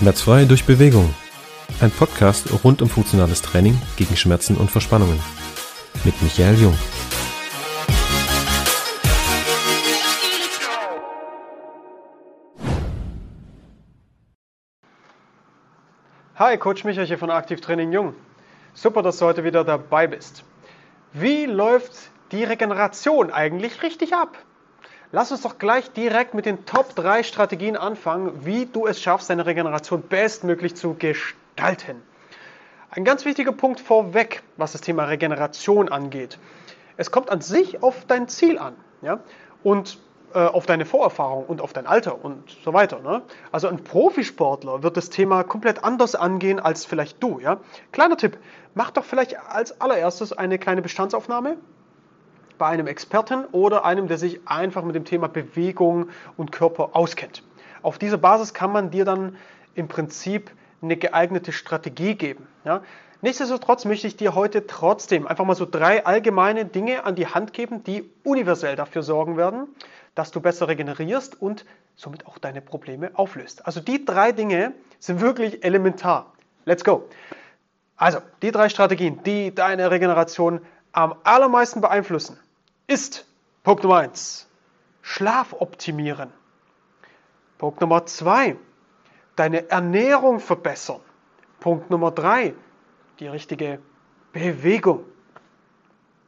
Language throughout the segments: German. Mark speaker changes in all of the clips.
Speaker 1: Schmerzfrei durch Bewegung. Ein Podcast rund um funktionales Training gegen Schmerzen und Verspannungen. Mit Michael Jung.
Speaker 2: Hi, Coach Michael hier von Aktivtraining Jung. Super, dass du heute wieder dabei bist. Wie läuft die Regeneration eigentlich richtig ab? Lass uns doch gleich direkt mit den Top 3 Strategien anfangen, wie du es schaffst, deine Regeneration bestmöglich zu gestalten. Ein ganz wichtiger Punkt vorweg, was das Thema Regeneration angeht. Es kommt an sich auf dein Ziel an ja? und äh, auf deine Vorerfahrung und auf dein Alter und so weiter. Ne? Also ein Profisportler wird das Thema komplett anders angehen als vielleicht du. Ja? Kleiner Tipp, mach doch vielleicht als allererstes eine kleine Bestandsaufnahme bei einem Experten oder einem, der sich einfach mit dem Thema Bewegung und Körper auskennt. Auf dieser Basis kann man dir dann im Prinzip eine geeignete Strategie geben. Ja? Nichtsdestotrotz möchte ich dir heute trotzdem einfach mal so drei allgemeine Dinge an die Hand geben, die universell dafür sorgen werden, dass du besser regenerierst und somit auch deine Probleme auflöst. Also die drei Dinge sind wirklich elementar. Let's go. Also die drei Strategien, die deine Regeneration am allermeisten beeinflussen ist Punkt Nummer 1. Schlaf optimieren. Punkt Nummer 2. Deine Ernährung verbessern. Punkt Nummer 3. Die richtige Bewegung.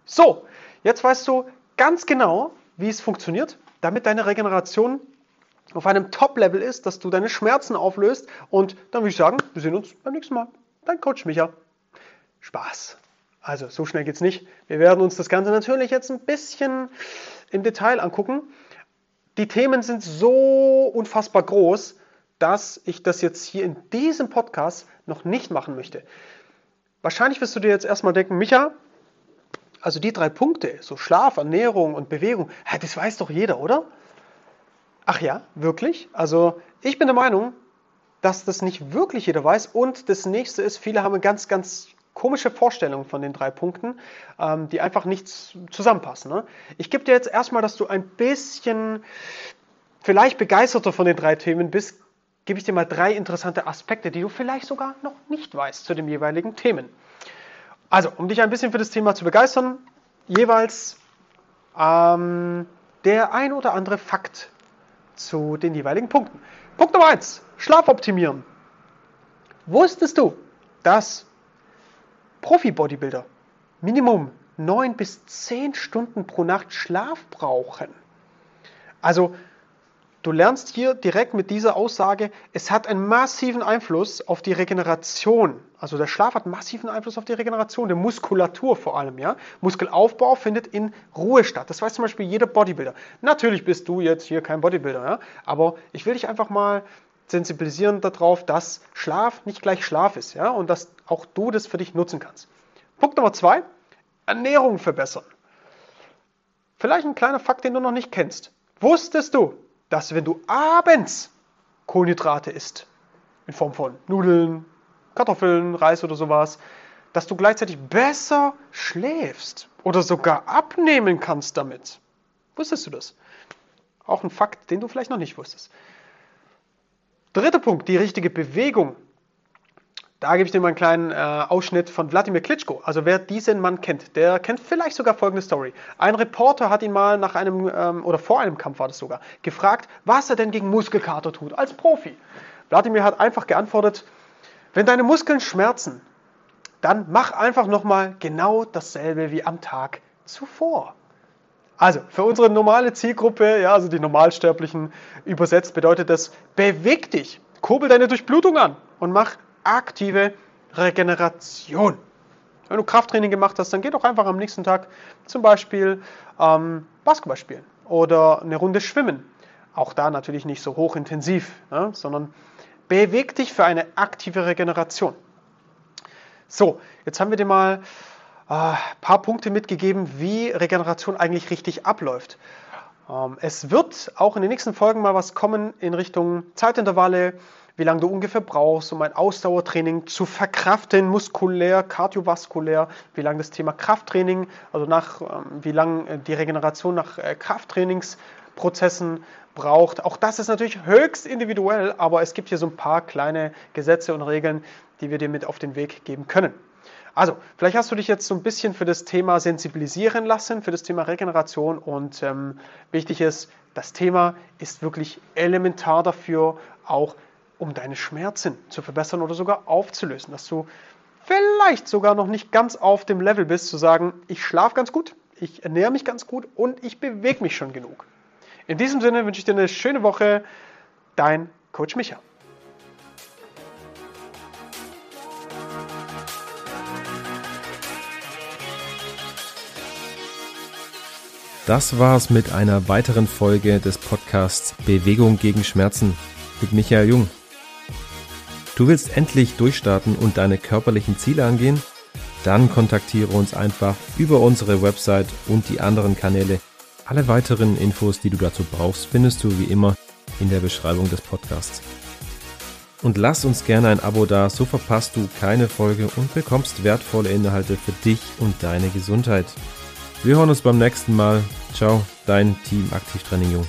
Speaker 2: So, jetzt weißt du ganz genau, wie es funktioniert, damit deine Regeneration auf einem Top-Level ist, dass du deine Schmerzen auflöst. Und dann würde ich sagen, wir sehen uns beim nächsten Mal. Dein Coach Micha. Spaß. Also so schnell geht es nicht. Wir werden uns das Ganze natürlich jetzt ein bisschen im Detail angucken. Die Themen sind so unfassbar groß, dass ich das jetzt hier in diesem Podcast noch nicht machen möchte. Wahrscheinlich wirst du dir jetzt erstmal denken, Micha, also die drei Punkte, so Schlaf, Ernährung und Bewegung, das weiß doch jeder, oder? Ach ja, wirklich? Also ich bin der Meinung, dass das nicht wirklich jeder weiß. Und das nächste ist, viele haben ganz, ganz komische Vorstellung von den drei Punkten, ähm, die einfach nicht zusammenpassen. Ne? Ich gebe dir jetzt erstmal, dass du ein bisschen vielleicht begeisterter von den drei Themen bist, gebe ich dir mal drei interessante Aspekte, die du vielleicht sogar noch nicht weißt zu den jeweiligen Themen. Also, um dich ein bisschen für das Thema zu begeistern, jeweils ähm, der ein oder andere Fakt zu den jeweiligen Punkten. Punkt Nummer eins: Schlaf optimieren. Wusstest du, dass Profi-Bodybuilder Minimum 9 bis 10 Stunden pro Nacht Schlaf brauchen. Also du lernst hier direkt mit dieser Aussage, es hat einen massiven Einfluss auf die Regeneration. Also der Schlaf hat massiven Einfluss auf die Regeneration, der Muskulatur vor allem. Ja? Muskelaufbau findet in Ruhe statt. Das weiß zum Beispiel jeder Bodybuilder. Natürlich bist du jetzt hier kein Bodybuilder, ja? aber ich will dich einfach mal sensibilisieren darauf, dass Schlaf nicht gleich Schlaf ist ja? und dass auch du das für dich nutzen kannst. Punkt Nummer zwei, Ernährung verbessern. Vielleicht ein kleiner Fakt, den du noch nicht kennst. Wusstest du, dass wenn du abends Kohlenhydrate isst, in Form von Nudeln, Kartoffeln, Reis oder sowas, dass du gleichzeitig besser schläfst oder sogar abnehmen kannst damit? Wusstest du das? Auch ein Fakt, den du vielleicht noch nicht wusstest. Dritter Punkt, die richtige Bewegung. Da gebe ich dir mal einen kleinen äh, Ausschnitt von Wladimir Klitschko. Also wer diesen Mann kennt, der kennt vielleicht sogar folgende Story. Ein Reporter hat ihn mal nach einem, ähm, oder vor einem Kampf war das sogar, gefragt, was er denn gegen Muskelkater tut, als Profi. Wladimir hat einfach geantwortet, wenn deine Muskeln schmerzen, dann mach einfach nochmal genau dasselbe wie am Tag zuvor. Also für unsere normale Zielgruppe, ja, also die Normalsterblichen übersetzt, bedeutet das, beweg dich, kurbel deine Durchblutung an und mach aktive Regeneration. Wenn du Krafttraining gemacht hast, dann geh doch einfach am nächsten Tag zum Beispiel ähm, Basketball spielen oder eine Runde schwimmen. Auch da natürlich nicht so hochintensiv, ja, sondern beweg dich für eine aktive Regeneration. So, jetzt haben wir dir mal ein äh, paar Punkte mitgegeben, wie Regeneration eigentlich richtig abläuft. Ähm, es wird auch in den nächsten Folgen mal was kommen in Richtung Zeitintervalle, wie lange du ungefähr brauchst, um ein Ausdauertraining zu verkraften, muskulär, kardiovaskulär, wie lange das Thema Krafttraining, also nach, ähm, wie lange die Regeneration nach äh, Krafttrainings Prozessen braucht. Auch das ist natürlich höchst individuell, aber es gibt hier so ein paar kleine Gesetze und Regeln, die wir dir mit auf den Weg geben können. Also, vielleicht hast du dich jetzt so ein bisschen für das Thema sensibilisieren lassen, für das Thema Regeneration und ähm, wichtig ist, das Thema ist wirklich elementar dafür, auch um deine Schmerzen zu verbessern oder sogar aufzulösen, dass du vielleicht sogar noch nicht ganz auf dem Level bist, zu sagen, ich schlafe ganz gut, ich ernähre mich ganz gut und ich bewege mich schon genug. In diesem Sinne wünsche ich dir eine schöne Woche. Dein Coach Micha.
Speaker 1: Das war's mit einer weiteren Folge des Podcasts Bewegung gegen Schmerzen mit Michael Jung. Du willst endlich durchstarten und deine körperlichen Ziele angehen? Dann kontaktiere uns einfach über unsere Website und die anderen Kanäle. Alle weiteren Infos, die du dazu brauchst, findest du wie immer in der Beschreibung des Podcasts. Und lass uns gerne ein Abo da, so verpasst du keine Folge und bekommst wertvolle Inhalte für dich und deine Gesundheit. Wir hören uns beim nächsten Mal. Ciao, dein Team Aktivtraining Jung.